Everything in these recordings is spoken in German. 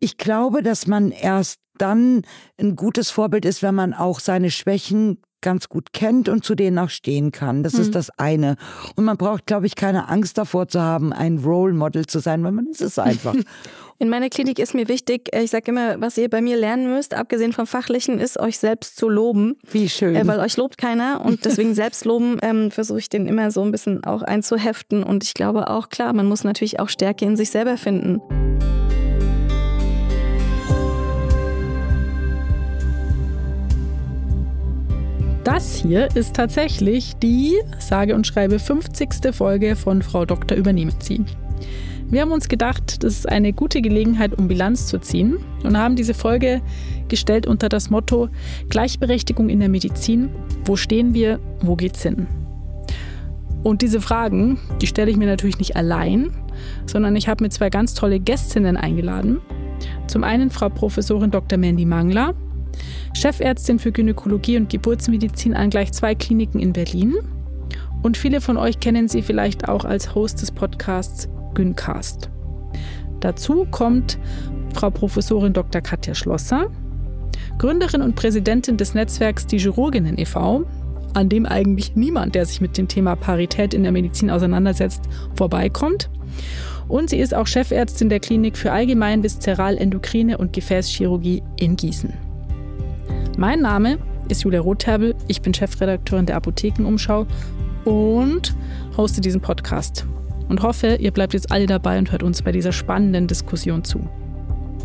Ich glaube, dass man erst dann ein gutes Vorbild ist, wenn man auch seine Schwächen ganz gut kennt und zu denen auch stehen kann. Das mhm. ist das eine. Und man braucht, glaube ich, keine Angst davor zu haben, ein Role Model zu sein, weil man ist es einfach. In meiner Klinik ist mir wichtig, äh, ich sage immer, was ihr bei mir lernen müsst, abgesehen vom Fachlichen, ist euch selbst zu loben. Wie schön. Äh, weil euch lobt keiner und deswegen Selbstloben ähm, versuche ich den immer so ein bisschen auch einzuheften. Und ich glaube auch, klar, man muss natürlich auch Stärke in sich selber finden. Das hier ist tatsächlich die, sage und schreibe, 50. Folge von Frau Dr. Übernehmen Sie. Wir haben uns gedacht, das ist eine gute Gelegenheit, um Bilanz zu ziehen und haben diese Folge gestellt unter das Motto Gleichberechtigung in der Medizin. Wo stehen wir? Wo geht's hin? Und diese Fragen, die stelle ich mir natürlich nicht allein, sondern ich habe mir zwei ganz tolle Gästinnen eingeladen. Zum einen Frau Professorin Dr. Mandy Mangler, Chefärztin für Gynäkologie und Geburtsmedizin an gleich zwei Kliniken in Berlin. Und viele von euch kennen sie vielleicht auch als Host des Podcasts Gyncast. Dazu kommt Frau Professorin Dr. Katja Schlosser, Gründerin und Präsidentin des Netzwerks Die Chirurginnen e.V., an dem eigentlich niemand, der sich mit dem Thema Parität in der Medizin auseinandersetzt, vorbeikommt. Und sie ist auch Chefärztin der Klinik für Allgemein Viszeral Endokrine und Gefäßchirurgie in Gießen. Mein Name ist Julia Rotherbel, ich bin Chefredakteurin der Apothekenumschau und hoste diesen Podcast und hoffe, ihr bleibt jetzt alle dabei und hört uns bei dieser spannenden Diskussion zu.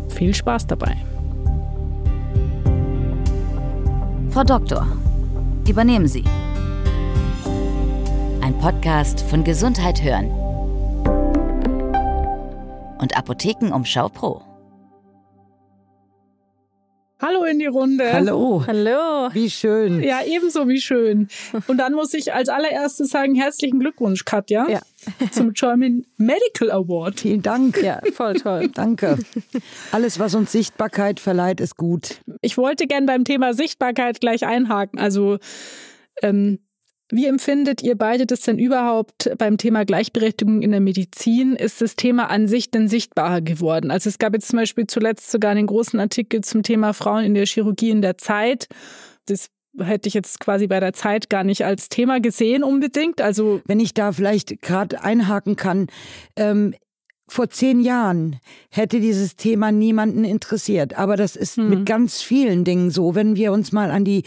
Viel Spaß dabei. Frau Doktor, übernehmen Sie. Ein Podcast von Gesundheit hören und Apothekenumschau Pro. Hallo in die Runde. Hallo. Hallo. Wie schön. Ja, ebenso wie schön. Und dann muss ich als allererstes sagen, herzlichen Glückwunsch, Katja. Ja. Zum German Medical Award. Vielen Dank. Ja, voll toll. Danke. Alles, was uns Sichtbarkeit verleiht, ist gut. Ich wollte gern beim Thema Sichtbarkeit gleich einhaken. Also, ähm, wie empfindet ihr beide das denn überhaupt beim Thema Gleichberechtigung in der Medizin? Ist das Thema an sich denn sichtbarer geworden? Also es gab jetzt zum Beispiel zuletzt sogar einen großen Artikel zum Thema Frauen in der Chirurgie in der Zeit. Das hätte ich jetzt quasi bei der Zeit gar nicht als Thema gesehen unbedingt. Also wenn ich da vielleicht gerade einhaken kann, ähm, vor zehn Jahren hätte dieses Thema niemanden interessiert. Aber das ist hm. mit ganz vielen Dingen so. Wenn wir uns mal an die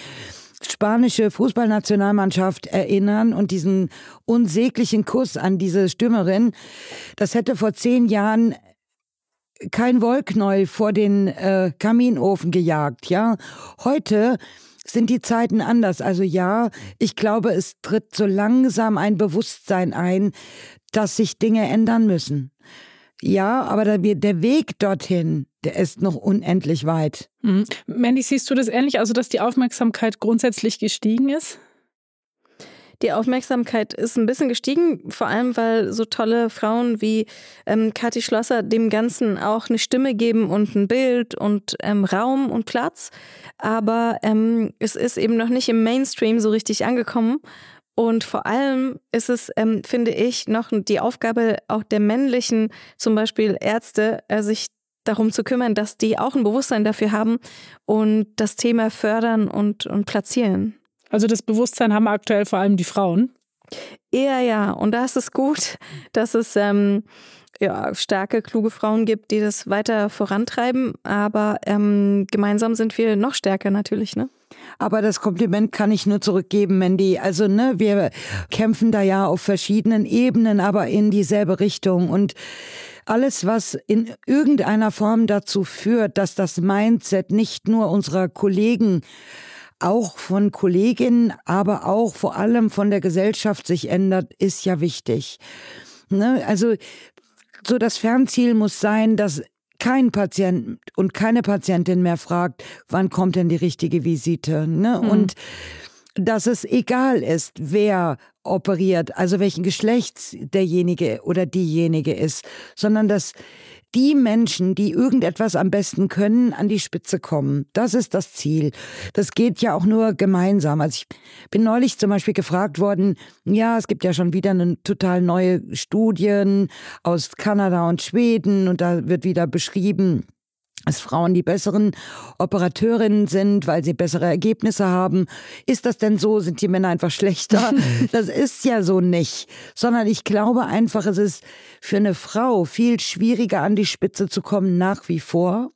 spanische Fußballnationalmannschaft erinnern und diesen unsäglichen Kuss an diese Stürmerin, das hätte vor zehn Jahren kein Wollknäuel vor den äh, Kaminofen gejagt, ja. Heute sind die Zeiten anders. Also ja, ich glaube, es tritt so langsam ein Bewusstsein ein, dass sich Dinge ändern müssen. Ja, aber der Weg dorthin, der ist noch unendlich weit. Mhm. Mandy, siehst du das ähnlich, also dass die Aufmerksamkeit grundsätzlich gestiegen ist? Die Aufmerksamkeit ist ein bisschen gestiegen, vor allem weil so tolle Frauen wie ähm, Kathi Schlosser dem Ganzen auch eine Stimme geben und ein Bild und ähm, Raum und Platz. Aber ähm, es ist eben noch nicht im Mainstream so richtig angekommen. Und vor allem ist es, ähm, finde ich, noch die Aufgabe auch der männlichen, zum Beispiel Ärzte, äh, sich darum zu kümmern, dass die auch ein Bewusstsein dafür haben und das Thema fördern und, und platzieren. Also das Bewusstsein haben aktuell vor allem die Frauen? Eher ja. Und da ist es gut, dass es ähm, ja, starke, kluge Frauen gibt, die das weiter vorantreiben. Aber ähm, gemeinsam sind wir noch stärker natürlich, ne? Aber das Kompliment kann ich nur zurückgeben, Mandy. Also, ne, wir kämpfen da ja auf verschiedenen Ebenen, aber in dieselbe Richtung. Und alles, was in irgendeiner Form dazu führt, dass das Mindset nicht nur unserer Kollegen auch von Kolleginnen, aber auch vor allem von der Gesellschaft sich ändert, ist ja wichtig. Ne? Also so das Fernziel muss sein, dass kein Patient und keine Patientin mehr fragt, wann kommt denn die richtige Visite. Ne? Mhm. Und dass es egal ist, wer operiert, also welchen Geschlechts derjenige oder diejenige ist, sondern dass die Menschen, die irgendetwas am besten können, an die Spitze kommen. Das ist das Ziel. Das geht ja auch nur gemeinsam. Also ich bin neulich zum Beispiel gefragt worden, ja, es gibt ja schon wieder eine total neue Studien aus Kanada und Schweden und da wird wieder beschrieben, dass Frauen die besseren Operateurinnen sind, weil sie bessere Ergebnisse haben. Ist das denn so? Sind die Männer einfach schlechter? das ist ja so nicht. Sondern ich glaube einfach, es ist für eine Frau viel schwieriger an die Spitze zu kommen nach wie vor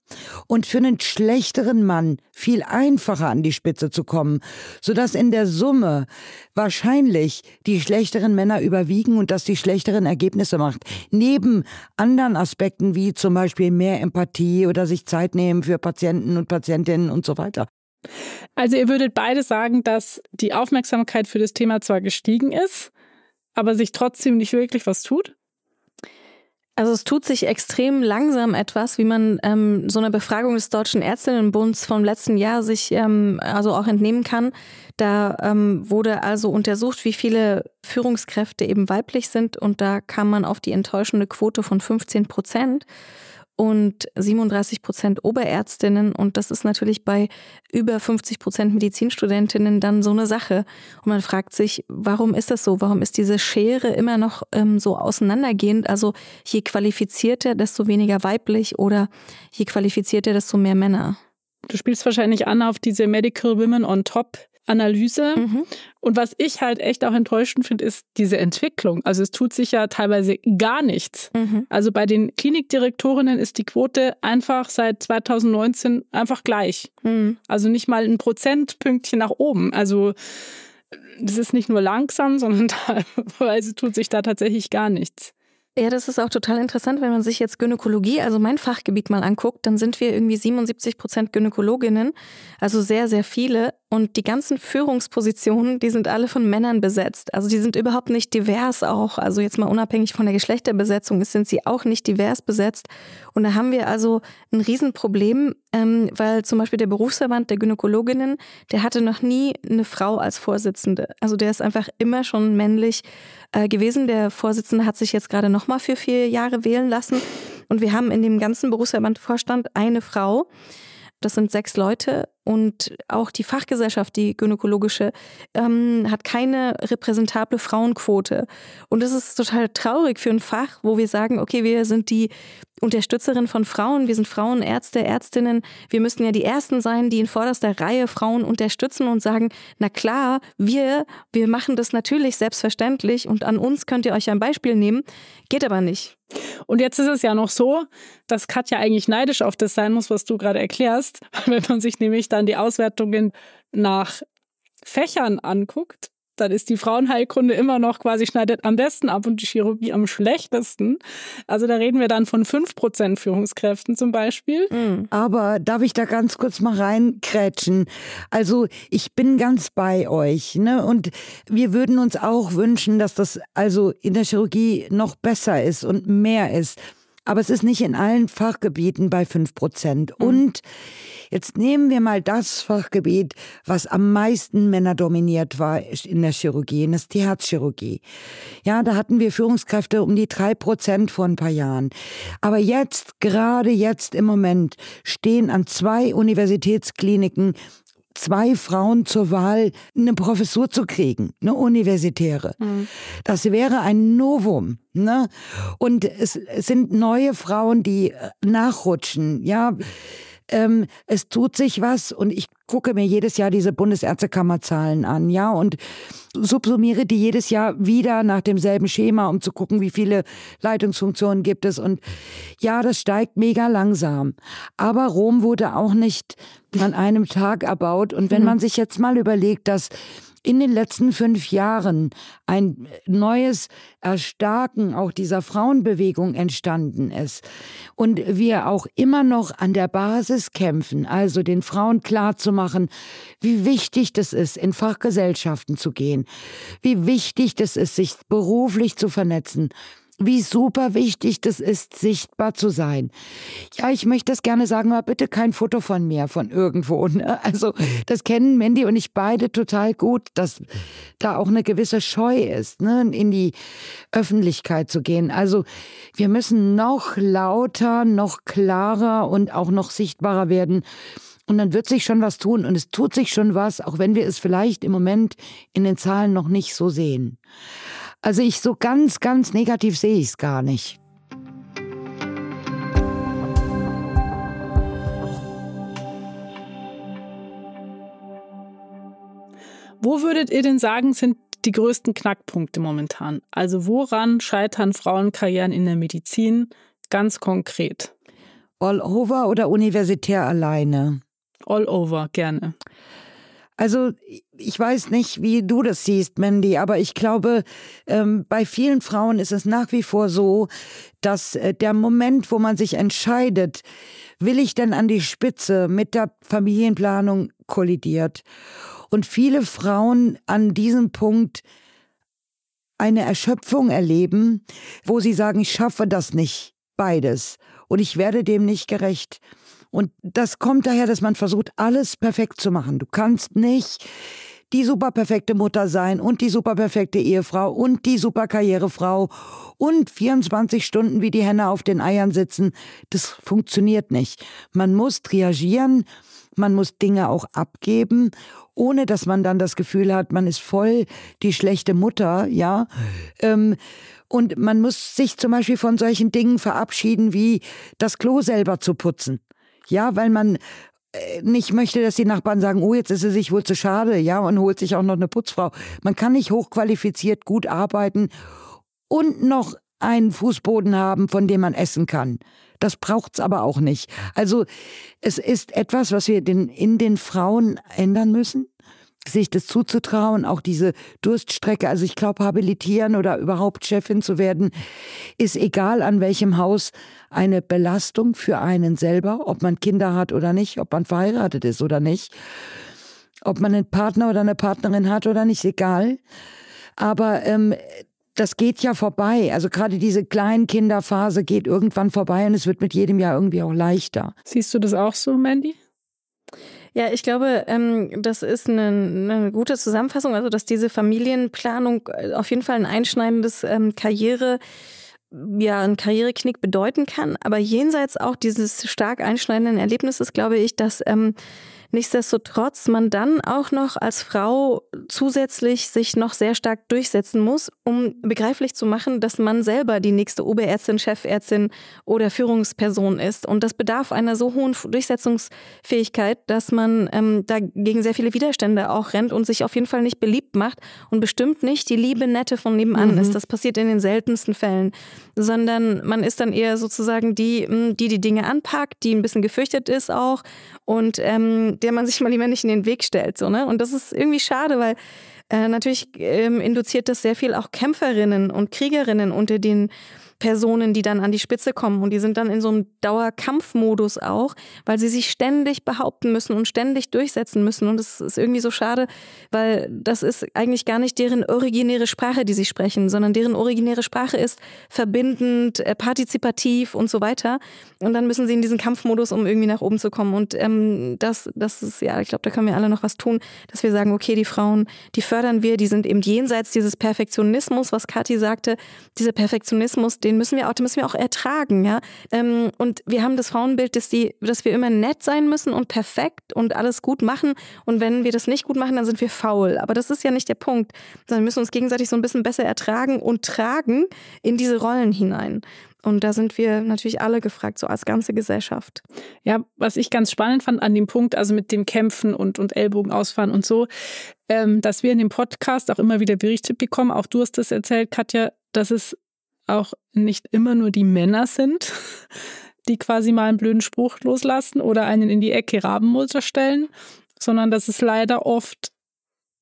und für einen schlechteren Mann viel einfacher an die Spitze zu kommen, sodass in der Summe wahrscheinlich die schlechteren Männer überwiegen und dass die schlechteren Ergebnisse macht. Neben anderen Aspekten wie zum Beispiel mehr Empathie oder sich Zeit nehmen für Patienten und Patientinnen und so weiter. Also ihr würdet beide sagen, dass die Aufmerksamkeit für das Thema zwar gestiegen ist, aber sich trotzdem nicht wirklich was tut? Also es tut sich extrem langsam etwas, wie man ähm, so einer Befragung des Deutschen Ärztinnenbunds vom letzten Jahr sich ähm, also auch entnehmen kann. Da ähm, wurde also untersucht, wie viele Führungskräfte eben weiblich sind und da kam man auf die enttäuschende Quote von 15 Prozent und 37 Prozent Oberärztinnen. Und das ist natürlich bei über 50 Prozent Medizinstudentinnen dann so eine Sache. Und man fragt sich, warum ist das so? Warum ist diese Schere immer noch ähm, so auseinandergehend? Also je qualifizierter, desto weniger weiblich oder je qualifizierter, desto mehr Männer. Du spielst wahrscheinlich an auf diese Medical Women on Top Analyse. Mhm. Und was ich halt echt auch enttäuschend finde, ist diese Entwicklung. Also es tut sich ja teilweise gar nichts. Mhm. Also bei den Klinikdirektorinnen ist die Quote einfach seit 2019 einfach gleich. Mhm. Also nicht mal ein Prozentpünktchen nach oben. Also das ist nicht nur langsam, sondern teilweise tut sich da tatsächlich gar nichts. Ja, das ist auch total interessant, wenn man sich jetzt Gynäkologie, also mein Fachgebiet mal anguckt, dann sind wir irgendwie 77 Prozent Gynäkologinnen, also sehr, sehr viele. Und die ganzen Führungspositionen, die sind alle von Männern besetzt. Also die sind überhaupt nicht divers auch. Also jetzt mal unabhängig von der Geschlechterbesetzung sind sie auch nicht divers besetzt. Und da haben wir also ein Riesenproblem, ähm, weil zum Beispiel der Berufsverband der Gynäkologinnen, der hatte noch nie eine Frau als Vorsitzende. Also der ist einfach immer schon männlich äh, gewesen. Der Vorsitzende hat sich jetzt gerade nochmal für vier Jahre wählen lassen. Und wir haben in dem ganzen Berufsverbandvorstand eine Frau. Das sind sechs Leute und auch die Fachgesellschaft, die gynäkologische, ähm, hat keine repräsentable Frauenquote. Und das ist total traurig für ein Fach, wo wir sagen, okay, wir sind die Unterstützerin von Frauen, wir sind Frauenärzte, Ärztinnen. Wir müssten ja die Ersten sein, die in vorderster Reihe Frauen unterstützen und sagen, na klar, wir, wir machen das natürlich selbstverständlich und an uns könnt ihr euch ein Beispiel nehmen. Geht aber nicht. Und jetzt ist es ja noch so, dass Katja eigentlich neidisch auf das sein muss, was du gerade erklärst. Wenn man sich nämlich dann die Auswertungen nach Fächern anguckt, dann ist die Frauenheilkunde immer noch quasi schneidet am besten ab und die Chirurgie am schlechtesten. Also da reden wir dann von 5% Führungskräften zum Beispiel. Mhm. Aber darf ich da ganz kurz mal reinkrätschen? Also ich bin ganz bei euch. Ne? Und wir würden uns auch wünschen, dass das also in der Chirurgie noch besser ist und mehr ist. Aber es ist nicht in allen Fachgebieten bei 5 Prozent. Mhm. Und jetzt nehmen wir mal das Fachgebiet, was am meisten männerdominiert war in der Chirurgie, das ist die Herzchirurgie. Ja, da hatten wir Führungskräfte um die 3 Prozent vor ein paar Jahren. Aber jetzt, gerade jetzt im Moment, stehen an zwei Universitätskliniken zwei Frauen zur Wahl, eine Professur zu kriegen, eine universitäre. Mhm. Das wäre ein Novum. Ne? Und es, es sind neue Frauen, die äh, nachrutschen. Ja, ähm, es tut sich was und ich gucke mir jedes Jahr diese Bundesärztekammerzahlen an, ja, und subsumiere die jedes Jahr wieder nach demselben Schema, um zu gucken, wie viele Leitungsfunktionen gibt es. Und ja, das steigt mega langsam. Aber Rom wurde auch nicht an einem Tag erbaut. Und wenn mhm. man sich jetzt mal überlegt, dass in den letzten fünf Jahren ein neues Erstarken auch dieser Frauenbewegung entstanden ist. Und wir auch immer noch an der Basis kämpfen, also den Frauen klarzumachen, wie wichtig das ist, in Fachgesellschaften zu gehen, wie wichtig das ist, sich beruflich zu vernetzen, wie super wichtig das ist, sichtbar zu sein. Ja, ich möchte das gerne sagen, aber bitte kein Foto von mir, von irgendwo. Ne? Also, das kennen Mandy und ich beide total gut, dass da auch eine gewisse Scheu ist, ne? in die Öffentlichkeit zu gehen. Also, wir müssen noch lauter, noch klarer und auch noch sichtbarer werden. Und dann wird sich schon was tun und es tut sich schon was, auch wenn wir es vielleicht im Moment in den Zahlen noch nicht so sehen. Also ich so ganz, ganz negativ sehe ich es gar nicht. Wo würdet ihr denn sagen, sind die größten Knackpunkte momentan? Also woran scheitern Frauenkarrieren in der Medizin ganz konkret? All over oder universitär alleine? All over, gerne. Also ich weiß nicht, wie du das siehst, Mandy, aber ich glaube, ähm, bei vielen Frauen ist es nach wie vor so, dass äh, der Moment, wo man sich entscheidet, will ich denn an die Spitze mit der Familienplanung kollidiert. Und viele Frauen an diesem Punkt eine Erschöpfung erleben, wo sie sagen, ich schaffe das nicht, beides. Und ich werde dem nicht gerecht. Und das kommt daher, dass man versucht, alles perfekt zu machen. Du kannst nicht die superperfekte Mutter sein und die superperfekte Ehefrau und die superkarrierefrau und 24 Stunden wie die Henne auf den Eiern sitzen. Das funktioniert nicht. Man muss triagieren, man muss Dinge auch abgeben, ohne dass man dann das Gefühl hat, man ist voll die schlechte Mutter, ja. Ähm, und man muss sich zum Beispiel von solchen Dingen verabschieden, wie das Klo selber zu putzen. Ja, weil man äh, nicht möchte, dass die Nachbarn sagen, oh, jetzt ist es sich wohl zu schade, ja, und holt sich auch noch eine Putzfrau. Man kann nicht hochqualifiziert gut arbeiten und noch einen Fußboden haben, von dem man essen kann. Das braucht's aber auch nicht. Also es ist etwas, was wir den, in den Frauen ändern müssen sich das zuzutrauen, auch diese Durststrecke. Also ich glaube, habilitieren oder überhaupt Chefin zu werden, ist egal an welchem Haus eine Belastung für einen selber, ob man Kinder hat oder nicht, ob man verheiratet ist oder nicht, ob man einen Partner oder eine Partnerin hat oder nicht, egal. Aber ähm, das geht ja vorbei. Also gerade diese Kleinkinderphase geht irgendwann vorbei und es wird mit jedem Jahr irgendwie auch leichter. Siehst du das auch so, Mandy? Ja, ich glaube, ähm, das ist eine, eine, gute Zusammenfassung, also dass diese Familienplanung äh, auf jeden Fall ein einschneidendes ähm, Karriere ja, ein Karriereknick bedeuten kann. Aber jenseits auch dieses stark einschneidenden Erlebnisses glaube ich, dass ähm, Nichtsdestotrotz man dann auch noch als Frau zusätzlich sich noch sehr stark durchsetzen muss, um begreiflich zu machen, dass man selber die nächste Oberärztin, Chefärztin oder Führungsperson ist. Und das bedarf einer so hohen Durchsetzungsfähigkeit, dass man ähm, dagegen sehr viele Widerstände auch rennt und sich auf jeden Fall nicht beliebt macht und bestimmt nicht die liebe Nette von nebenan mhm. ist. Das passiert in den seltensten Fällen, sondern man ist dann eher sozusagen die, hm, die die Dinge anpackt, die ein bisschen gefürchtet ist auch und ähm, der man sich mal lieber nicht in den Weg stellt. So, ne? Und das ist irgendwie schade, weil äh, natürlich ähm, induziert das sehr viel auch Kämpferinnen und Kriegerinnen unter den Personen, die dann an die Spitze kommen. Und die sind dann in so einem Dauerkampfmodus auch, weil sie sich ständig behaupten müssen und ständig durchsetzen müssen. Und das ist irgendwie so schade, weil das ist eigentlich gar nicht deren originäre Sprache, die sie sprechen, sondern deren originäre Sprache ist verbindend, äh, partizipativ und so weiter. Und dann müssen sie in diesen Kampfmodus, um irgendwie nach oben zu kommen. Und ähm, das, das ist, ja, ich glaube, da können wir alle noch was tun, dass wir sagen, okay, die Frauen, die fördern wir, die sind eben jenseits dieses Perfektionismus, was Kathi sagte, dieser Perfektionismus, den den müssen wir auch, den müssen wir auch ertragen, ja. Ähm, und wir haben das Frauenbild, dass die, dass wir immer nett sein müssen und perfekt und alles gut machen. Und wenn wir das nicht gut machen, dann sind wir faul. Aber das ist ja nicht der Punkt. Sondern wir müssen uns gegenseitig so ein bisschen besser ertragen und tragen in diese Rollen hinein. Und da sind wir natürlich alle gefragt, so als ganze Gesellschaft. Ja, was ich ganz spannend fand an dem Punkt, also mit dem Kämpfen und, und Ellbogen ausfahren und so, ähm, dass wir in dem Podcast auch immer wieder Berichte bekommen, auch du hast das erzählt, Katja, dass es auch nicht immer nur die Männer sind, die quasi mal einen blöden Spruch loslassen oder einen in die Ecke Rabenmutter stellen, sondern dass es leider oft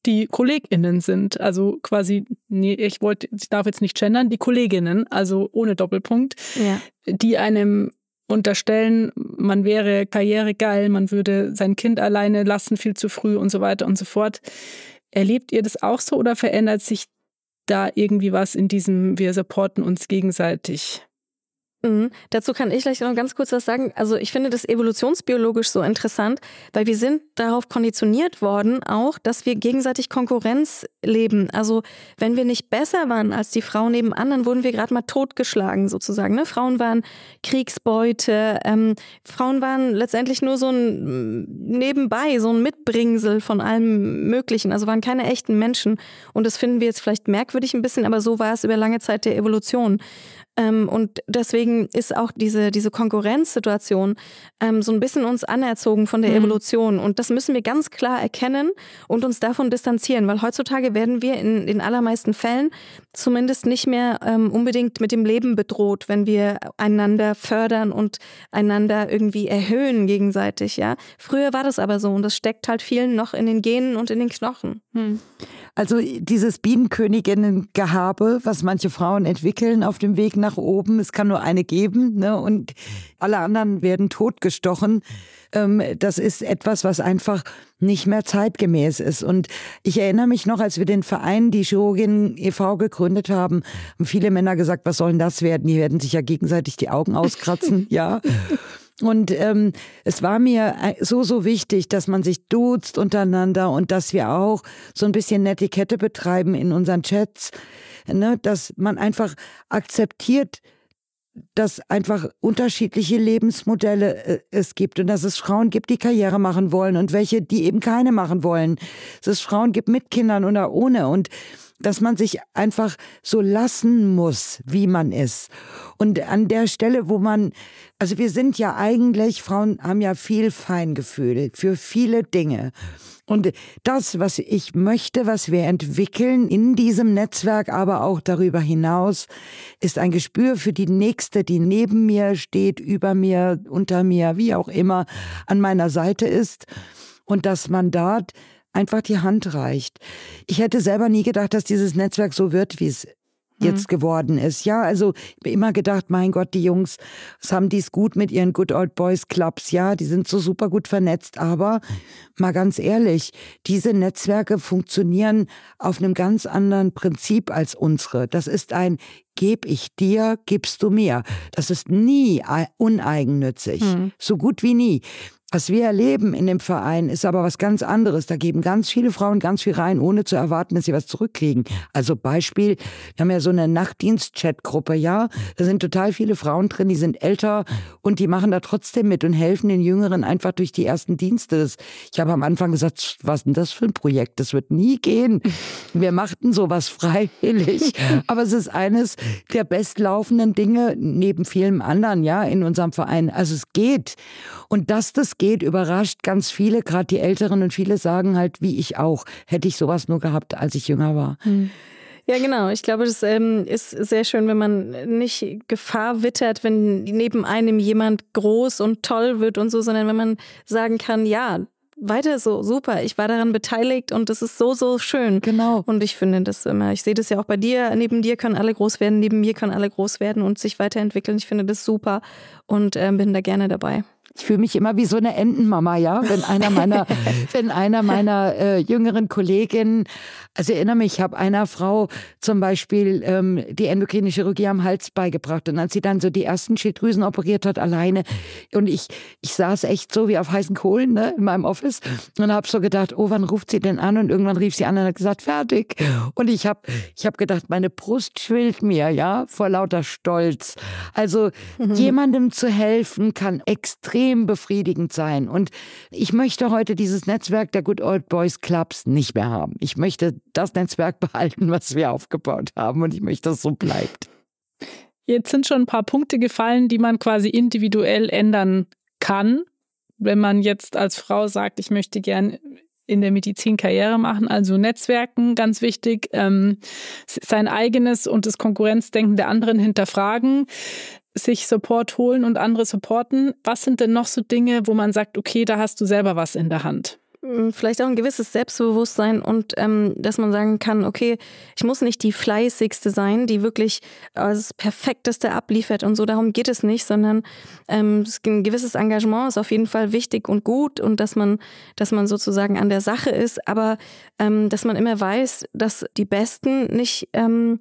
die KollegInnen sind. Also quasi, nee, ich wollte, ich darf jetzt nicht gendern, die Kolleginnen, also ohne Doppelpunkt, ja. die einem unterstellen, man wäre karrieregeil, man würde sein Kind alleine lassen, viel zu früh und so weiter und so fort. Erlebt ihr das auch so oder verändert sich da irgendwie was in diesem, wir supporten uns gegenseitig Mhm. Dazu kann ich gleich noch ganz kurz was sagen. Also ich finde das evolutionsbiologisch so interessant, weil wir sind darauf konditioniert worden, auch, dass wir gegenseitig Konkurrenz leben. Also wenn wir nicht besser waren als die Frauen nebenan, dann wurden wir gerade mal totgeschlagen sozusagen. Ne? Frauen waren Kriegsbeute, ähm, Frauen waren letztendlich nur so ein nebenbei, so ein Mitbringsel von allem Möglichen. Also waren keine echten Menschen. Und das finden wir jetzt vielleicht merkwürdig ein bisschen, aber so war es über lange Zeit der Evolution. Ähm, und deswegen ist auch diese, diese Konkurrenzsituation ähm, so ein bisschen uns anerzogen von der mhm. Evolution. Und das müssen wir ganz klar erkennen und uns davon distanzieren, weil heutzutage werden wir in den allermeisten Fällen zumindest nicht mehr ähm, unbedingt mit dem Leben bedroht, wenn wir einander fördern und einander irgendwie erhöhen gegenseitig. Ja? Früher war das aber so und das steckt halt vielen noch in den Genen und in den Knochen. Hm. Also dieses Bienenköniginnen-Gehabe, was manche Frauen entwickeln auf dem Weg nach oben, es kann nur eine geben ne? und alle anderen werden totgestochen. Ähm, das ist etwas, was einfach nicht mehr zeitgemäß ist. Und ich erinnere mich noch, als wir den Verein, die Chirurgin e.V. gegründet haben, haben viele Männer gesagt, was soll denn das werden? Die werden sich ja gegenseitig die Augen auskratzen. ja. Und ähm, es war mir äh, so, so wichtig, dass man sich duzt untereinander und dass wir auch so ein bisschen Netiquette betreiben in unseren Chats, ne? dass man einfach akzeptiert, dass einfach unterschiedliche Lebensmodelle äh, es gibt und dass es Frauen gibt, die Karriere machen wollen und welche, die eben keine machen wollen. Dass es Frauen gibt mit Kindern oder ohne und dass man sich einfach so lassen muss, wie man ist. Und an der Stelle, wo man, also wir sind ja eigentlich, Frauen haben ja viel Feingefühl für viele Dinge. Und das, was ich möchte, was wir entwickeln in diesem Netzwerk, aber auch darüber hinaus, ist ein Gespür für die Nächste, die neben mir steht, über mir, unter mir, wie auch immer, an meiner Seite ist. Und das Mandat einfach die Hand reicht. Ich hätte selber nie gedacht, dass dieses Netzwerk so wird, wie es jetzt mhm. geworden ist. Ja, also ich immer gedacht, mein Gott, die Jungs, was haben die es gut mit ihren Good Old Boys Clubs? Ja, die sind so super gut vernetzt. Aber mal ganz ehrlich, diese Netzwerke funktionieren auf einem ganz anderen Prinzip als unsere. Das ist ein Geb ich dir, gibst du mir. Das ist nie uneigennützig. Mhm. So gut wie nie. Was wir erleben in dem Verein ist aber was ganz anderes. Da geben ganz viele Frauen ganz viel rein, ohne zu erwarten, dass sie was zurückkriegen. Also Beispiel, wir haben ja so eine Nachtdienst-Chat-Gruppe, ja. Da sind total viele Frauen drin, die sind älter und die machen da trotzdem mit und helfen den Jüngeren einfach durch die ersten Dienste. ich habe am Anfang gesagt, was ist denn das für ein Projekt? Das wird nie gehen. Wir machten sowas freiwillig. Aber es ist eines der bestlaufenden Dinge neben vielen anderen, ja, in unserem Verein. Also es geht. Und dass das geht, überrascht ganz viele, gerade die Älteren und viele sagen halt, wie ich auch, hätte ich sowas nur gehabt, als ich jünger war. Hm. Ja, genau. Ich glaube, das ähm, ist sehr schön, wenn man nicht Gefahr wittert, wenn neben einem jemand groß und toll wird und so, sondern wenn man sagen kann, ja, weiter so, super. Ich war daran beteiligt und das ist so, so schön. Genau. Und ich finde das immer, ich sehe das ja auch bei dir, neben dir können alle groß werden, neben mir können alle groß werden und sich weiterentwickeln. Ich finde das super und äh, bin da gerne dabei. Ich fühle mich immer wie so eine Entenmama, ja, wenn einer meiner, wenn einer meiner äh, jüngeren Kolleginnen, also ich erinnere mich, ich habe einer Frau zum Beispiel ähm, die endokrine Chirurgie am Hals beigebracht und als sie dann so die ersten Schilddrüsen operiert hat alleine und ich, ich saß echt so wie auf heißen Kohlen ne, in meinem Office und habe so gedacht, oh, wann ruft sie denn an? Und irgendwann rief sie an und hat gesagt, fertig. Und ich habe ich hab gedacht, meine Brust schwillt mir, ja, vor lauter Stolz. Also jemandem zu helfen kann extrem extrem befriedigend sein. Und ich möchte heute dieses Netzwerk der Good Old Boys Clubs nicht mehr haben. Ich möchte das Netzwerk behalten, was wir aufgebaut haben. Und ich möchte, dass es so bleibt. Jetzt sind schon ein paar Punkte gefallen, die man quasi individuell ändern kann. Wenn man jetzt als Frau sagt, ich möchte gern in der Medizin Karriere machen, also Netzwerken, ganz wichtig, ähm, sein eigenes und das Konkurrenzdenken der anderen hinterfragen, sich Support holen und andere supporten. Was sind denn noch so Dinge, wo man sagt, okay, da hast du selber was in der Hand? Hm, vielleicht auch ein gewisses Selbstbewusstsein und ähm, dass man sagen kann, okay, ich muss nicht die fleißigste sein, die wirklich das Perfekteste abliefert und so, darum geht es nicht, sondern ähm, ein gewisses Engagement ist auf jeden Fall wichtig und gut und dass man, dass man sozusagen an der Sache ist, aber ähm, dass man immer weiß, dass die Besten nicht ähm,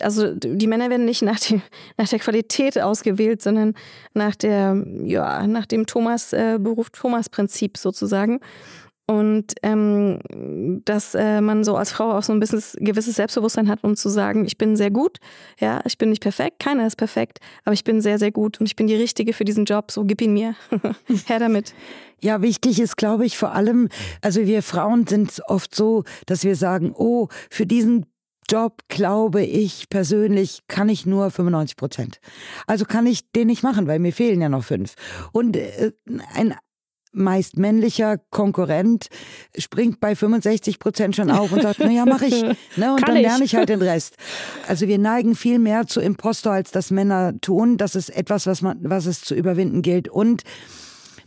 also die Männer werden nicht nach, die, nach der Qualität ausgewählt, sondern nach der, ja, nach dem Thomas, äh, Beruf Thomas-Prinzip sozusagen. Und ähm, dass äh, man so als Frau auch so ein bisschen gewisses Selbstbewusstsein hat, um zu sagen, ich bin sehr gut, ja, ich bin nicht perfekt, keiner ist perfekt, aber ich bin sehr, sehr gut und ich bin die Richtige für diesen Job, so gib ihn mir. Her damit. Ja, wichtig ist, glaube ich, vor allem, also wir Frauen sind oft so, dass wir sagen, oh, für diesen Job, glaube ich persönlich, kann ich nur 95 Prozent. Also kann ich den nicht machen, weil mir fehlen ja noch fünf. Und äh, ein meist männlicher Konkurrent springt bei 65 Prozent schon auf und sagt, naja, mache ich. Ne? Und Kann dann ich. lerne ich halt den Rest. Also wir neigen viel mehr zu Impostor, als das Männer tun. Das ist etwas, was, man, was es zu überwinden gilt. Und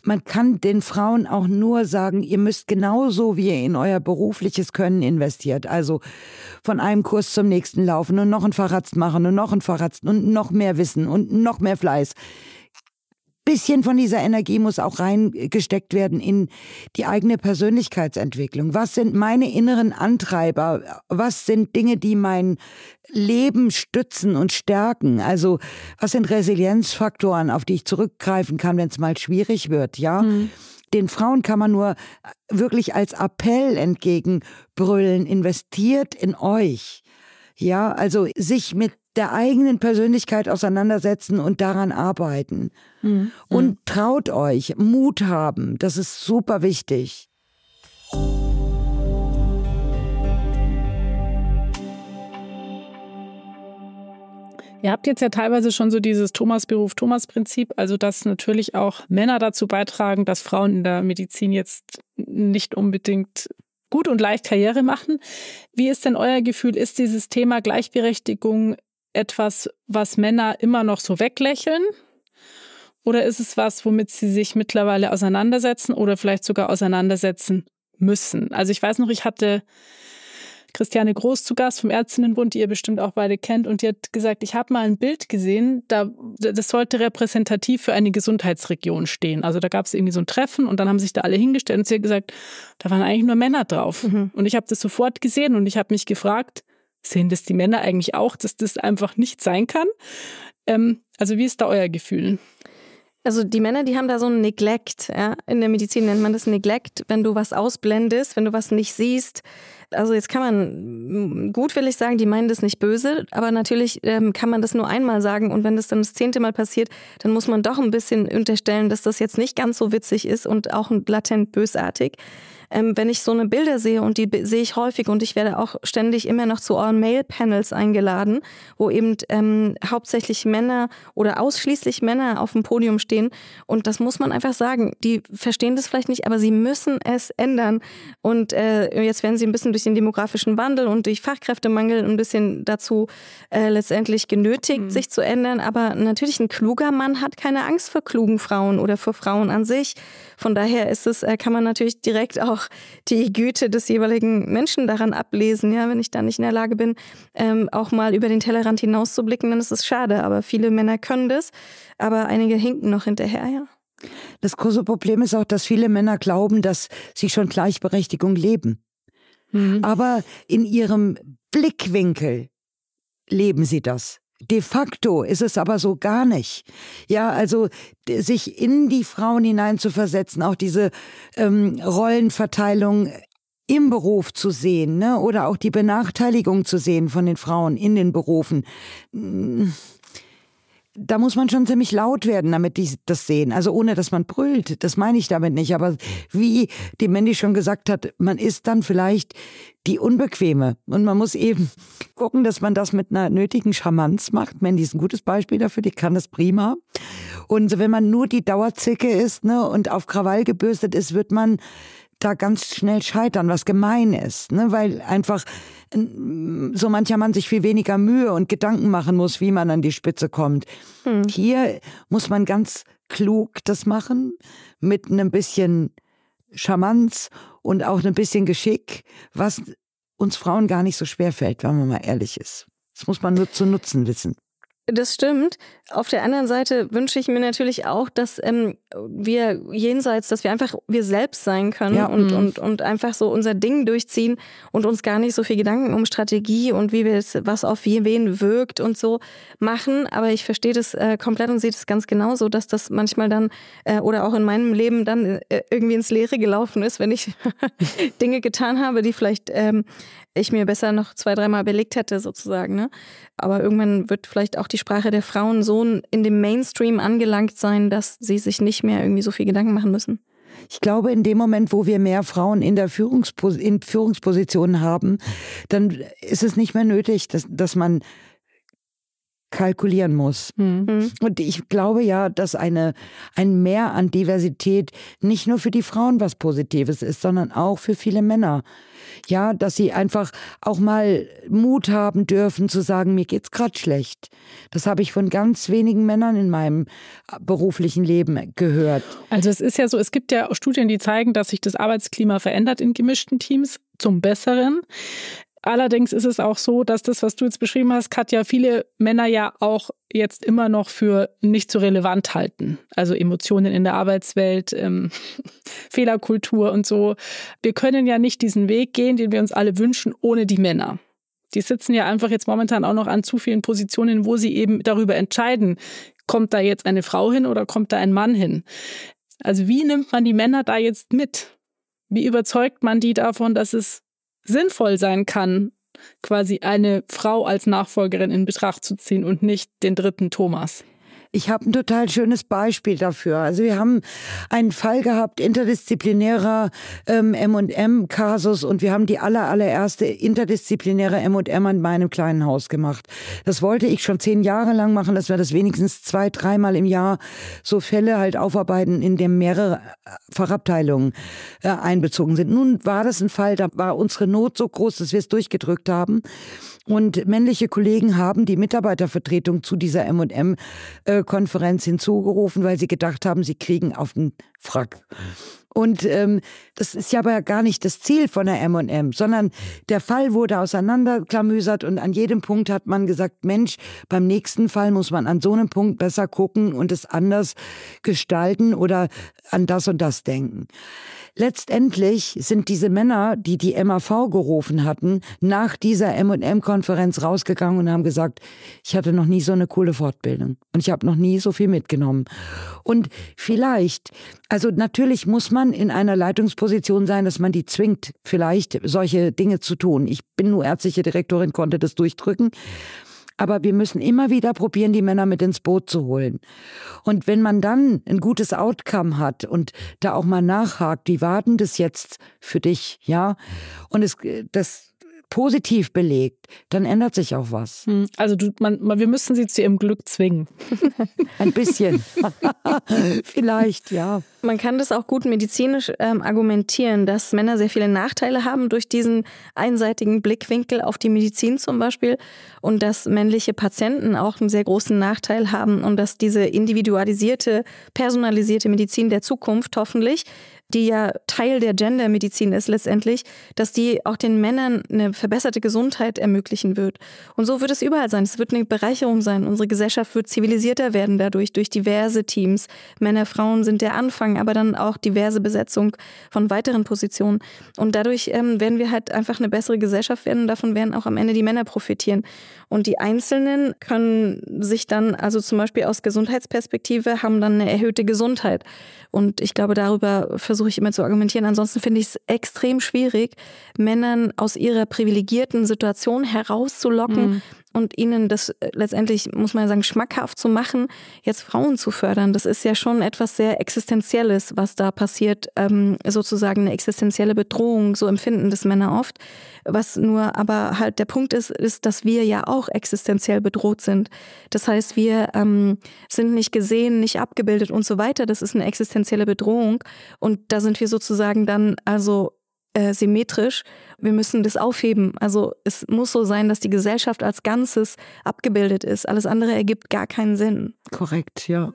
man kann den Frauen auch nur sagen, ihr müsst genauso wie ihr in euer berufliches Können investiert. Also von einem Kurs zum nächsten laufen und noch ein Fahrradst machen und noch ein Fahrradst und noch mehr Wissen und noch mehr Fleiß bisschen von dieser Energie muss auch reingesteckt werden in die eigene Persönlichkeitsentwicklung. Was sind meine inneren Antreiber? Was sind Dinge, die mein Leben stützen und stärken? Also was sind Resilienzfaktoren, auf die ich zurückgreifen kann, wenn es mal schwierig wird? Ja. Den Frauen kann man nur wirklich als Appell entgegenbrüllen, investiert in euch. Ja, also sich mit der eigenen Persönlichkeit auseinandersetzen und daran arbeiten. Und traut euch, Mut haben, das ist super wichtig. Ihr habt jetzt ja teilweise schon so dieses Thomas-Beruf-Thomas-Prinzip, also dass natürlich auch Männer dazu beitragen, dass Frauen in der Medizin jetzt nicht unbedingt gut und leicht Karriere machen. Wie ist denn euer Gefühl? Ist dieses Thema Gleichberechtigung etwas, was Männer immer noch so weglächeln? Oder ist es was, womit sie sich mittlerweile auseinandersetzen oder vielleicht sogar auseinandersetzen müssen? Also ich weiß noch, ich hatte Christiane Groß zu Gast vom Ärztinnenbund, die ihr bestimmt auch beide kennt, und die hat gesagt, ich habe mal ein Bild gesehen, da, das sollte repräsentativ für eine Gesundheitsregion stehen. Also da gab es irgendwie so ein Treffen und dann haben sich da alle hingestellt und sie hat gesagt, da waren eigentlich nur Männer drauf. Und ich habe das sofort gesehen und ich habe mich gefragt, sehen das die Männer eigentlich auch, dass das einfach nicht sein kann? Ähm, also wie ist da euer Gefühl? Also die Männer, die haben da so ein Neglect. Ja? In der Medizin nennt man das Neglect, wenn du was ausblendest, wenn du was nicht siehst. Also jetzt kann man gutwillig sagen, die meinen das nicht böse, aber natürlich ähm, kann man das nur einmal sagen und wenn das dann das zehnte Mal passiert, dann muss man doch ein bisschen unterstellen, dass das jetzt nicht ganz so witzig ist und auch latent bösartig. Ähm, wenn ich so eine Bilder sehe und die sehe ich häufig und ich werde auch ständig immer noch zu euren Mail-Panels eingeladen, wo eben ähm, hauptsächlich Männer oder ausschließlich Männer auf dem Podium stehen und das muss man einfach sagen. Die verstehen das vielleicht nicht, aber sie müssen es ändern und äh, jetzt werden sie ein bisschen durch den demografischen Wandel und durch Fachkräftemangel ein bisschen dazu äh, letztendlich genötigt, sich zu ändern. Aber natürlich ein kluger Mann hat keine Angst vor klugen Frauen oder vor Frauen an sich. Von daher ist es, äh, kann man natürlich direkt auch die Güte des jeweiligen Menschen daran ablesen. Ja, wenn ich da nicht in der Lage bin, ähm, auch mal über den Tellerrand hinauszublicken, dann ist es schade. Aber viele Männer können das, aber einige hinken noch hinterher. Ja. Das große Problem ist auch, dass viele Männer glauben, dass sie schon Gleichberechtigung leben. Aber in ihrem Blickwinkel leben sie das. De facto ist es aber so gar nicht. Ja, also sich in die Frauen hineinzuversetzen, auch diese ähm, Rollenverteilung im Beruf zu sehen, ne? oder auch die Benachteiligung zu sehen von den Frauen in den Berufen. Da muss man schon ziemlich laut werden, damit die das sehen. Also ohne, dass man brüllt. Das meine ich damit nicht. Aber wie die Mandy schon gesagt hat, man ist dann vielleicht die Unbequeme. Und man muss eben gucken, dass man das mit einer nötigen Charmanz macht. Mandy ist ein gutes Beispiel dafür, die kann das prima. Und wenn man nur die Dauerzicke ist ne, und auf Krawall gebürstet ist, wird man da ganz schnell scheitern, was gemein ist, ne? weil einfach so mancher Mann sich viel weniger Mühe und Gedanken machen muss, wie man an die Spitze kommt. Hier muss man ganz klug das machen, mit einem bisschen Charmanz und auch ein bisschen Geschick, was uns Frauen gar nicht so schwer fällt, wenn man mal ehrlich ist. Das muss man nur zu nutzen wissen. Das stimmt. Auf der anderen Seite wünsche ich mir natürlich auch, dass ähm, wir jenseits, dass wir einfach wir selbst sein können Ja. und, und, und einfach so unser Ding durchziehen und uns gar nicht so viel Gedanken um Strategie und wie wir es, was auf wie- wen wirkt und so machen. Aber ich verstehe das äh, komplett und sehe das ganz genauso, dass das manchmal dann äh, oder auch in meinem Leben dann äh, irgendwie ins Leere gelaufen ist, wenn ich Dinge getan habe, die vielleicht ähm, ich mir besser noch zwei, dreimal belegt hätte, sozusagen. Ne? Aber irgendwann wird vielleicht auch die Sprache der Frauen so in dem Mainstream angelangt sein, dass sie sich nicht mehr irgendwie so viel Gedanken machen müssen. Ich glaube, in dem Moment, wo wir mehr Frauen in der Führungspos in Führungspositionen haben, dann ist es nicht mehr nötig, dass, dass man kalkulieren muss. Mhm. Und ich glaube ja, dass eine, ein Mehr an Diversität nicht nur für die Frauen was Positives ist, sondern auch für viele Männer. Ja, dass sie einfach auch mal Mut haben dürfen zu sagen, mir geht's gerade schlecht. Das habe ich von ganz wenigen Männern in meinem beruflichen Leben gehört. Also es ist ja so, es gibt ja Studien, die zeigen, dass sich das Arbeitsklima verändert in gemischten Teams zum Besseren. Allerdings ist es auch so, dass das, was du jetzt beschrieben hast, Katja, viele Männer ja auch jetzt immer noch für nicht so relevant halten. Also Emotionen in der Arbeitswelt, ähm, Fehlerkultur und so. Wir können ja nicht diesen Weg gehen, den wir uns alle wünschen, ohne die Männer. Die sitzen ja einfach jetzt momentan auch noch an zu vielen Positionen, wo sie eben darüber entscheiden, kommt da jetzt eine Frau hin oder kommt da ein Mann hin. Also wie nimmt man die Männer da jetzt mit? Wie überzeugt man die davon, dass es sinnvoll sein kann, quasi eine Frau als Nachfolgerin in Betracht zu ziehen und nicht den dritten Thomas. Ich habe ein total schönes Beispiel dafür. Also wir haben einen Fall gehabt, interdisziplinärer ähm, M&M-Kasus und wir haben die aller, allererste interdisziplinäre M&M an meinem kleinen Haus gemacht. Das wollte ich schon zehn Jahre lang machen, dass wir das wenigstens zwei, dreimal im Jahr so Fälle halt aufarbeiten, in dem mehrere äh, Fachabteilungen äh, einbezogen sind. Nun war das ein Fall, da war unsere Not so groß, dass wir es durchgedrückt haben. Und männliche Kollegen haben die Mitarbeitervertretung zu dieser M&M-Konferenz hinzugerufen, weil sie gedacht haben, sie kriegen auf den Frack. Und ähm, das ist ja aber gar nicht das Ziel von der M&M, sondern der Fall wurde auseinanderklamüsert und an jedem Punkt hat man gesagt, Mensch, beim nächsten Fall muss man an so einem Punkt besser gucken und es anders gestalten oder an das und das denken. Letztendlich sind diese Männer, die die MAV gerufen hatten, nach dieser M&M-Konferenz rausgegangen und haben gesagt, ich hatte noch nie so eine coole Fortbildung und ich habe noch nie so viel mitgenommen. Und vielleicht, also natürlich muss man in einer Leitungsposition sein, dass man die zwingt, vielleicht solche Dinge zu tun. Ich bin nur ärztliche Direktorin, konnte das durchdrücken. Aber wir müssen immer wieder probieren, die Männer mit ins Boot zu holen. Und wenn man dann ein gutes Outcome hat und da auch mal nachhakt, wie war denn das jetzt für dich, ja? Und es, das, positiv belegt, dann ändert sich auch was. Hm, also du, man, wir müssen sie zu ihrem Glück zwingen. Ein bisschen. Vielleicht, ja. Man kann das auch gut medizinisch ähm, argumentieren, dass Männer sehr viele Nachteile haben durch diesen einseitigen Blickwinkel auf die Medizin zum Beispiel und dass männliche Patienten auch einen sehr großen Nachteil haben und dass diese individualisierte, personalisierte Medizin der Zukunft hoffentlich die ja Teil der Gendermedizin ist letztendlich, dass die auch den Männern eine verbesserte Gesundheit ermöglichen wird. Und so wird es überall sein. Es wird eine Bereicherung sein. Unsere Gesellschaft wird zivilisierter werden dadurch, durch diverse Teams. Männer, Frauen sind der Anfang, aber dann auch diverse Besetzung von weiteren Positionen. Und dadurch ähm, werden wir halt einfach eine bessere Gesellschaft werden und davon werden auch am Ende die Männer profitieren. Und die Einzelnen können sich dann, also zum Beispiel aus Gesundheitsperspektive, haben dann eine erhöhte Gesundheit. Und ich glaube, darüber versuche ich immer zu argumentieren. Ansonsten finde ich es extrem schwierig, Männern aus ihrer privilegierten Situation herauszulocken, mhm und ihnen das äh, letztendlich, muss man sagen, schmackhaft zu machen, jetzt Frauen zu fördern, das ist ja schon etwas sehr Existenzielles, was da passiert, ähm, sozusagen eine existenzielle Bedrohung, so empfinden das Männer oft. Was nur aber halt der Punkt ist, ist, dass wir ja auch existenziell bedroht sind. Das heißt, wir ähm, sind nicht gesehen, nicht abgebildet und so weiter. Das ist eine existenzielle Bedrohung. Und da sind wir sozusagen dann also äh, symmetrisch. Wir müssen das aufheben. Also es muss so sein, dass die Gesellschaft als Ganzes abgebildet ist. Alles andere ergibt gar keinen Sinn. Korrekt, ja.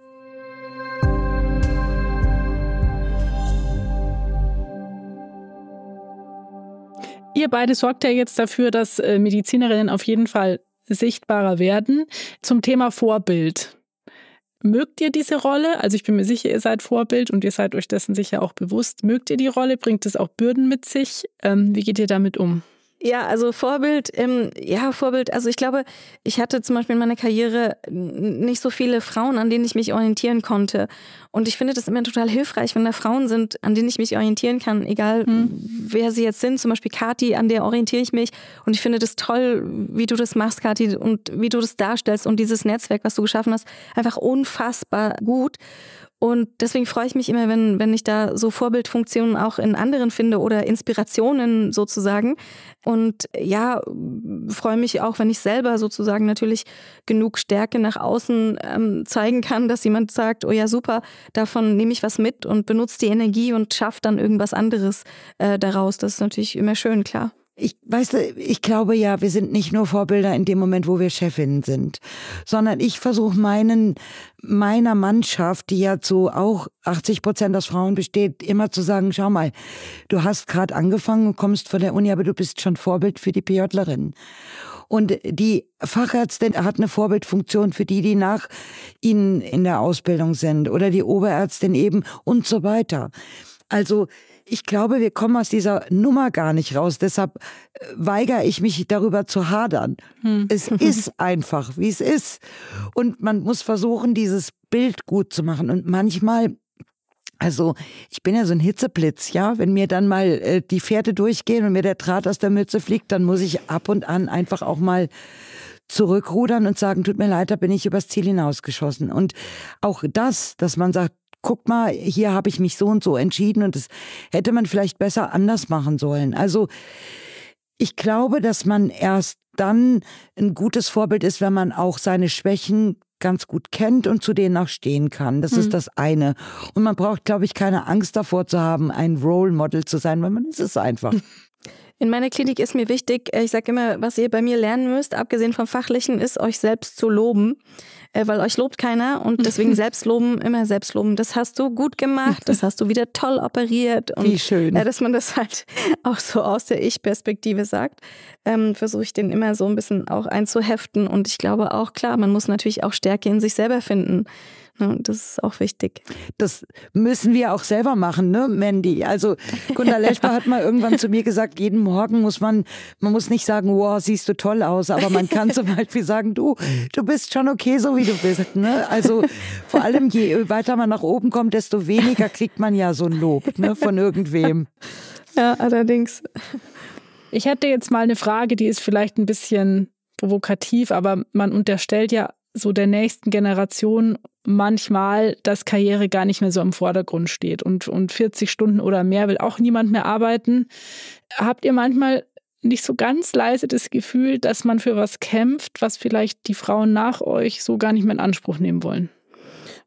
Ihr beide sorgt ja jetzt dafür, dass äh, Medizinerinnen auf jeden Fall sichtbarer werden. Zum Thema Vorbild. Mögt ihr diese Rolle? Also ich bin mir sicher, ihr seid Vorbild und ihr seid euch dessen sicher auch bewusst. Mögt ihr die Rolle? Bringt es auch Bürden mit sich? Ähm, wie geht ihr damit um? Ja, also Vorbild, ähm, ja, Vorbild, also ich glaube, ich hatte zum Beispiel in meiner Karriere nicht so viele Frauen, an denen ich mich orientieren konnte. Und ich finde das immer total hilfreich, wenn da Frauen sind, an denen ich mich orientieren kann, egal mhm. wer sie jetzt sind. Zum Beispiel Kati, an der orientiere ich mich. Und ich finde das toll, wie du das machst, Kati, und wie du das darstellst und dieses Netzwerk, was du geschaffen hast, einfach unfassbar gut. Und deswegen freue ich mich immer, wenn, wenn ich da so Vorbildfunktionen auch in anderen finde oder Inspirationen sozusagen. Und ja, freue mich auch, wenn ich selber sozusagen natürlich genug Stärke nach außen ähm, zeigen kann, dass jemand sagt, oh ja, super, davon nehme ich was mit und benutze die Energie und schaffe dann irgendwas anderes äh, daraus. Das ist natürlich immer schön, klar. Ich weißt du, ich glaube ja, wir sind nicht nur Vorbilder in dem Moment, wo wir Chefinnen sind, sondern ich versuche meinen meiner Mannschaft, die ja zu auch 80 Prozent aus Frauen besteht, immer zu sagen: Schau mal, du hast gerade angefangen und kommst von der Uni, aber du bist schon Vorbild für die PJlerin. Und die Fachärztin hat eine Vorbildfunktion für die, die nach ihnen in der Ausbildung sind oder die Oberärztin eben und so weiter. Also ich glaube, wir kommen aus dieser Nummer gar nicht raus. Deshalb äh, weigere ich mich darüber zu hadern. Hm. Es ist einfach, wie es ist. Und man muss versuchen, dieses Bild gut zu machen. Und manchmal also ich bin ja so ein Hitzeblitz, ja. Wenn mir dann mal äh, die Pferde durchgehen und mir der Draht aus der Mütze fliegt, dann muss ich ab und an einfach auch mal zurückrudern und sagen, tut mir leid, da bin ich übers Ziel hinausgeschossen. Und auch das, dass man sagt, guck mal, hier habe ich mich so und so entschieden und das hätte man vielleicht besser anders machen sollen. Also ich glaube, dass man erst dann ein gutes Vorbild ist, wenn man auch seine Schwächen ganz gut kennt und zu denen auch stehen kann. Das hm. ist das eine. Und man braucht, glaube ich, keine Angst davor zu haben, ein Role Model zu sein, weil man ist es einfach. In meiner Klinik ist mir wichtig, äh, ich sage immer, was ihr bei mir lernen müsst, abgesehen vom Fachlichen, ist euch selbst zu loben. Äh, weil euch lobt keiner und deswegen Selbstloben, immer Selbstloben. Das hast du gut gemacht, das hast du wieder toll operiert. Und, Wie schön. Ja, dass man das halt auch so aus der Ich-Perspektive sagt, ähm, versuche ich den immer so ein bisschen auch einzuheften. Und ich glaube auch, klar, man muss natürlich auch Stärke in sich selber finden. Das ist auch wichtig. Das müssen wir auch selber machen, ne, Mandy? Also Gunnar Leschper hat mal irgendwann zu mir gesagt, jeden Morgen muss man, man muss nicht sagen, wow, siehst du toll aus, aber man kann zum Beispiel sagen, du, du bist schon okay, so wie du bist. Ne? Also vor allem, je weiter man nach oben kommt, desto weniger kriegt man ja so ein Lob ne, von irgendwem. Ja, allerdings. Ich hätte jetzt mal eine Frage, die ist vielleicht ein bisschen provokativ, aber man unterstellt ja so der nächsten Generation manchmal, dass Karriere gar nicht mehr so im Vordergrund steht und, und 40 Stunden oder mehr will auch niemand mehr arbeiten. Habt ihr manchmal nicht so ganz leise das Gefühl, dass man für was kämpft, was vielleicht die Frauen nach euch so gar nicht mehr in Anspruch nehmen wollen?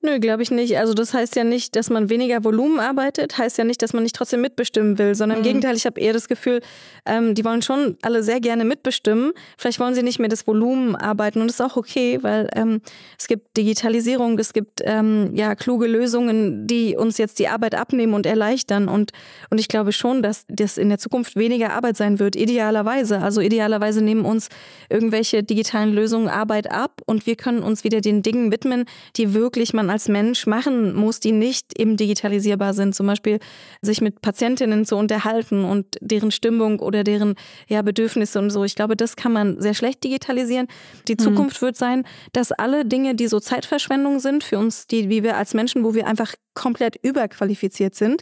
Nö, glaube ich nicht. Also das heißt ja nicht, dass man weniger Volumen arbeitet, heißt ja nicht, dass man nicht trotzdem mitbestimmen will, sondern mhm. im Gegenteil, ich habe eher das Gefühl, ähm, die wollen schon alle sehr gerne mitbestimmen. Vielleicht wollen sie nicht mehr das Volumen arbeiten und das ist auch okay, weil ähm, es gibt Digitalisierung, es gibt ähm, ja kluge Lösungen, die uns jetzt die Arbeit abnehmen und erleichtern und, und ich glaube schon, dass das in der Zukunft weniger Arbeit sein wird, idealerweise. Also idealerweise nehmen uns irgendwelche digitalen Lösungen Arbeit ab und wir können uns wieder den Dingen widmen, die wirklich man als Mensch machen muss, die nicht eben digitalisierbar sind. Zum Beispiel sich mit Patientinnen zu unterhalten und deren Stimmung oder deren ja, Bedürfnisse und so. Ich glaube, das kann man sehr schlecht digitalisieren. Die mhm. Zukunft wird sein, dass alle Dinge, die so Zeitverschwendung sind für uns, die, wie wir als Menschen, wo wir einfach komplett überqualifiziert sind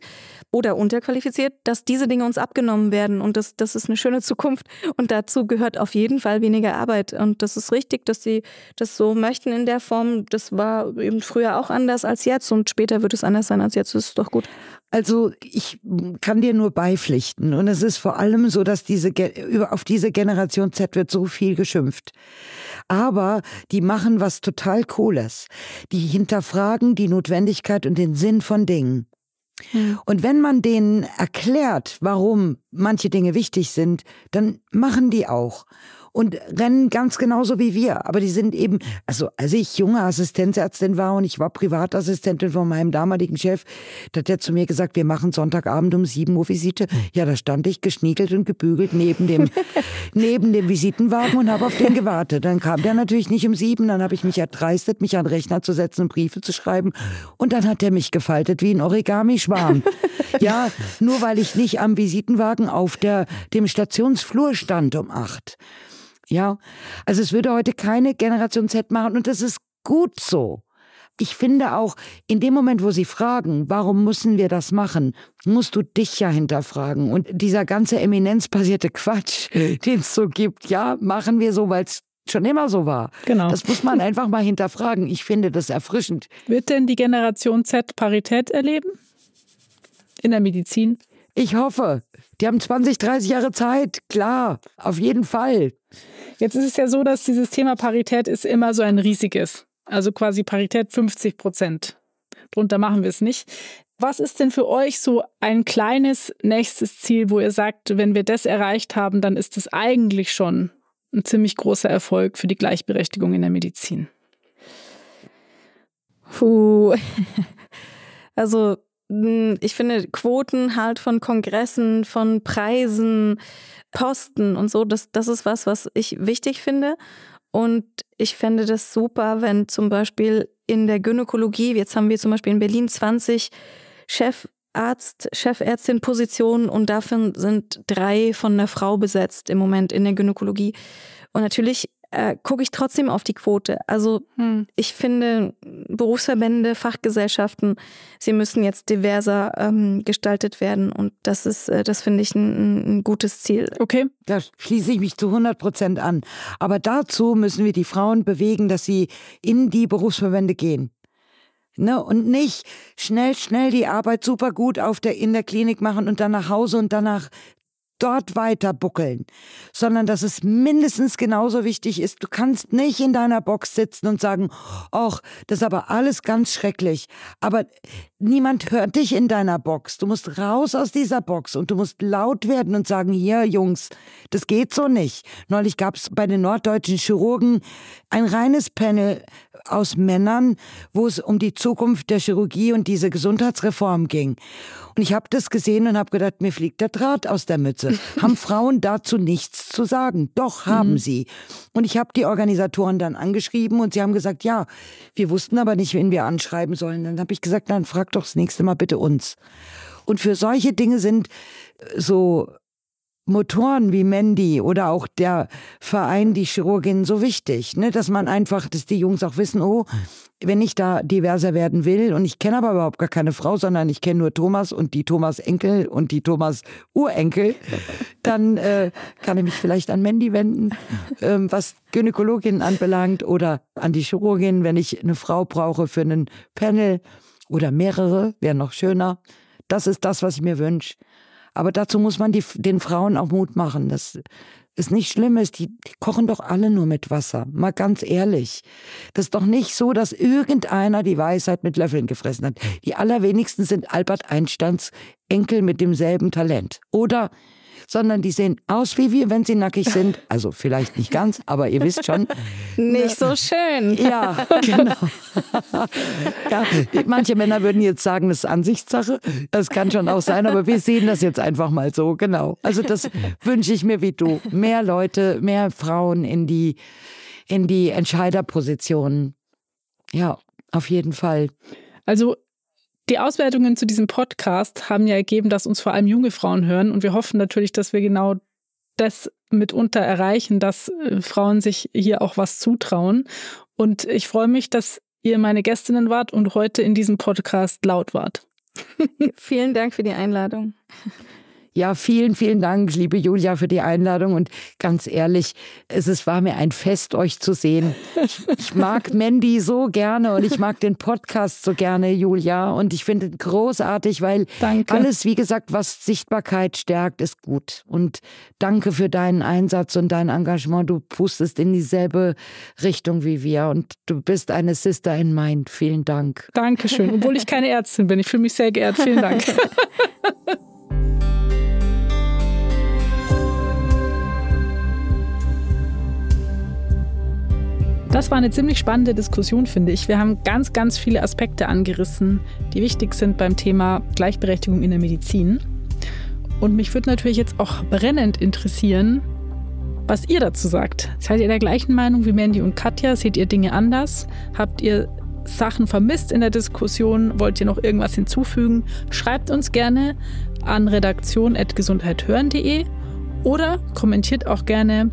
oder unterqualifiziert, dass diese Dinge uns abgenommen werden. Und das, das ist eine schöne Zukunft. Und dazu gehört auf jeden Fall weniger Arbeit. Und das ist richtig, dass sie das so möchten in der Form. Das war eben früher auch anders als jetzt und später wird es anders sein als jetzt. Das ist doch gut. Also ich kann dir nur beipflichten. Und es ist vor allem so, dass diese, auf diese Generation Z wird so viel geschimpft. Aber die machen was total Cooles. Die hinterfragen die Notwendigkeit und den Sinn von Dingen. Hm. Und wenn man denen erklärt, warum manche Dinge wichtig sind, dann machen die auch und rennen ganz genauso wie wir. Aber die sind eben, also als ich junge Assistenzärztin war und ich war Privatassistentin von meinem damaligen Chef, da hat er zu mir gesagt, wir machen Sonntagabend um 7 Uhr Visite. Ja, da stand ich geschniegelt und gebügelt neben dem, neben dem Visitenwagen und habe auf den gewartet. Dann kam der natürlich nicht um sieben, dann habe ich mich erdreistet, mich an den Rechner zu setzen und Briefe zu schreiben. Und dann hat er mich gefaltet wie ein Origami-Schwarm. ja, nur weil ich nicht am Visitenwagen auf der, dem Stationsflur stand um acht. Ja, also es würde heute keine Generation Z machen und das ist gut so. ich finde auch, in dem Moment, wo sie fragen, warum müssen wir das machen, musst du dich ja hinterfragen. Und dieser ganze eminenzbasierte Quatsch, den es so gibt, ja, machen wir so, weil es schon immer so war. Genau. Das muss man einfach mal hinterfragen. Ich finde das erfrischend. Wird denn die Generation Z Parität erleben? In der Medizin? Ich hoffe. Die haben 20, 30 Jahre Zeit. Klar, auf jeden Fall. Jetzt ist es ja so, dass dieses Thema Parität ist immer so ein riesiges. Also quasi Parität 50 Prozent. Drunter machen wir es nicht. Was ist denn für euch so ein kleines nächstes Ziel, wo ihr sagt, wenn wir das erreicht haben, dann ist es eigentlich schon ein ziemlich großer Erfolg für die Gleichberechtigung in der Medizin? Puh. Also ich finde Quoten halt von Kongressen, von Preisen, Posten und so, das, das ist was, was ich wichtig finde. Und ich fände das super, wenn zum Beispiel in der Gynäkologie, jetzt haben wir zum Beispiel in Berlin 20 Chefarzt, Chefärztin-Positionen und davon sind drei von einer Frau besetzt im Moment in der Gynäkologie. Und natürlich äh, gucke ich trotzdem auf die Quote. Also hm. ich finde Berufsverbände, Fachgesellschaften, sie müssen jetzt diverser ähm, gestaltet werden und das ist, äh, das finde ich ein, ein, gutes Ziel. Okay, da schließe ich mich zu 100 Prozent an. Aber dazu müssen wir die Frauen bewegen, dass sie in die Berufsverbände gehen. Ne, und nicht schnell, schnell die Arbeit super gut auf der, in der Klinik machen und dann nach Hause und danach dort weiter buckeln, sondern dass es mindestens genauso wichtig ist. Du kannst nicht in deiner Box sitzen und sagen, ach, das ist aber alles ganz schrecklich. Aber niemand hört dich in deiner Box. Du musst raus aus dieser Box und du musst laut werden und sagen, hier, Jungs, das geht so nicht. Neulich gab es bei den norddeutschen Chirurgen ein reines Panel aus Männern, wo es um die Zukunft der Chirurgie und diese Gesundheitsreform ging. Und ich habe das gesehen und habe gedacht, mir fliegt der Draht aus der Mütze. haben Frauen dazu nichts zu sagen? Doch, haben mhm. sie. Und ich habe die Organisatoren dann angeschrieben und sie haben gesagt, ja, wir wussten aber nicht, wen wir anschreiben sollen. Dann habe ich gesagt, dann frag doch das nächste Mal bitte uns. Und für solche Dinge sind so Motoren wie Mandy oder auch der Verein Die Chirurgin so wichtig, ne? dass man einfach, dass die Jungs auch wissen, oh, wenn ich da diverser werden will und ich kenne aber überhaupt gar keine Frau, sondern ich kenne nur Thomas und die Thomas Enkel und die Thomas Urenkel, dann äh, kann ich mich vielleicht an Mandy wenden, ähm, was Gynäkologin anbelangt oder an die Chirurgin, wenn ich eine Frau brauche für einen Panel oder mehrere, wäre noch schöner. Das ist das, was ich mir wünsche. Aber dazu muss man die, den Frauen auch Mut machen. Das ist nicht schlimm ist, die, die kochen doch alle nur mit Wasser. Mal ganz ehrlich. Das ist doch nicht so, dass irgendeiner die Weisheit mit Löffeln gefressen hat. Die allerwenigsten sind Albert Einsteins Enkel mit demselben Talent. Oder sondern die sehen aus wie wir, wenn sie nackig sind. Also vielleicht nicht ganz, aber ihr wisst schon. Nicht so schön. Ja, genau. ja, manche Männer würden jetzt sagen, das ist Ansichtssache. Das kann schon auch sein, aber wir sehen das jetzt einfach mal so, genau. Also das wünsche ich mir wie du. Mehr Leute, mehr Frauen in die, in die Entscheiderpositionen. Ja, auf jeden Fall. Also die Auswertungen zu diesem Podcast haben ja ergeben, dass uns vor allem junge Frauen hören und wir hoffen natürlich, dass wir genau das mitunter erreichen, dass äh, Frauen sich hier auch was zutrauen. Und ich freue mich, dass ihr meine Gästinnen wart und heute in diesem Podcast laut wart. Vielen Dank für die Einladung. Ja, vielen, vielen Dank, liebe Julia, für die Einladung. Und ganz ehrlich, es, es war mir ein Fest, euch zu sehen. Ich, ich mag Mandy so gerne und ich mag den Podcast so gerne, Julia. Und ich finde es großartig, weil danke. alles, wie gesagt, was Sichtbarkeit stärkt, ist gut. Und danke für deinen Einsatz und dein Engagement. Du pustest in dieselbe Richtung wie wir und du bist eine Sister in Mind. Vielen Dank. Dankeschön, obwohl ich keine Ärztin bin. Ich fühle mich sehr geehrt. Vielen Dank. Das war eine ziemlich spannende Diskussion, finde ich. Wir haben ganz, ganz viele Aspekte angerissen, die wichtig sind beim Thema Gleichberechtigung in der Medizin. Und mich würde natürlich jetzt auch brennend interessieren, was ihr dazu sagt. Seid ihr der gleichen Meinung wie Mandy und Katja? Seht ihr Dinge anders? Habt ihr Sachen vermisst in der Diskussion? Wollt ihr noch irgendwas hinzufügen? Schreibt uns gerne an redaktion.gesundheithören.de oder kommentiert auch gerne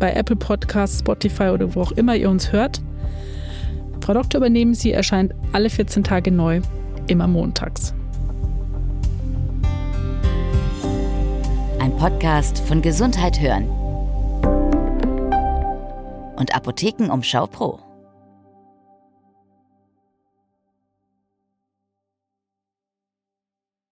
bei Apple Podcasts, Spotify oder wo auch immer ihr uns hört. Frau Doktor übernehmen Sie erscheint alle 14 Tage neu, immer montags. Ein Podcast von Gesundheit hören und Apothekenumschau Pro.